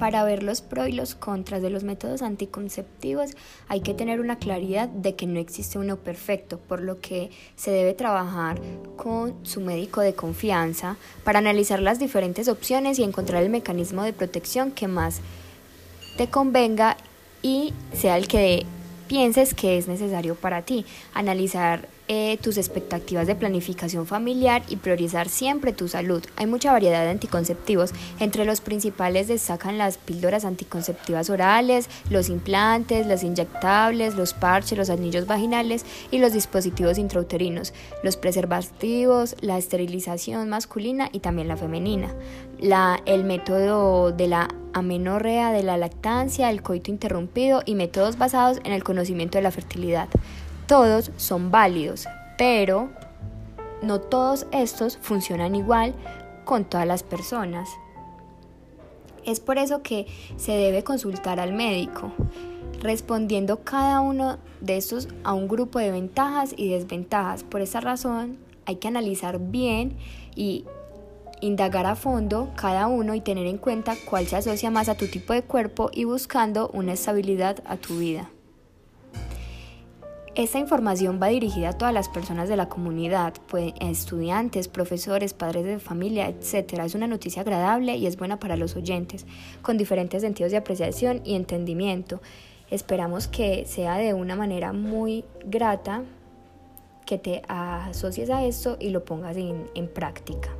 Para ver los pros y los contras de los métodos anticonceptivos hay que tener una claridad de que no existe uno perfecto, por lo que se debe trabajar con su médico de confianza para analizar las diferentes opciones y encontrar el mecanismo de protección que más te convenga y sea el que pienses que es necesario para ti. Analizar eh, tus expectativas de planificación familiar y priorizar siempre tu salud. Hay mucha variedad de anticonceptivos. Entre los principales destacan las píldoras anticonceptivas orales, los implantes, las inyectables, los parches, los anillos vaginales y los dispositivos intrauterinos, los preservativos, la esterilización masculina y también la femenina. La, el método de la amenorrea de la lactancia, el coito interrumpido y métodos basados en el conocimiento de la fertilidad. Todos son válidos, pero no todos estos funcionan igual con todas las personas. Es por eso que se debe consultar al médico, respondiendo cada uno de estos a un grupo de ventajas y desventajas. Por esa razón hay que analizar bien y indagar a fondo cada uno y tener en cuenta cuál se asocia más a tu tipo de cuerpo y buscando una estabilidad a tu vida. Esta información va dirigida a todas las personas de la comunidad, pues, estudiantes, profesores, padres de familia, etc. Es una noticia agradable y es buena para los oyentes, con diferentes sentidos de apreciación y entendimiento. Esperamos que sea de una manera muy grata, que te asocies a esto y lo pongas en práctica.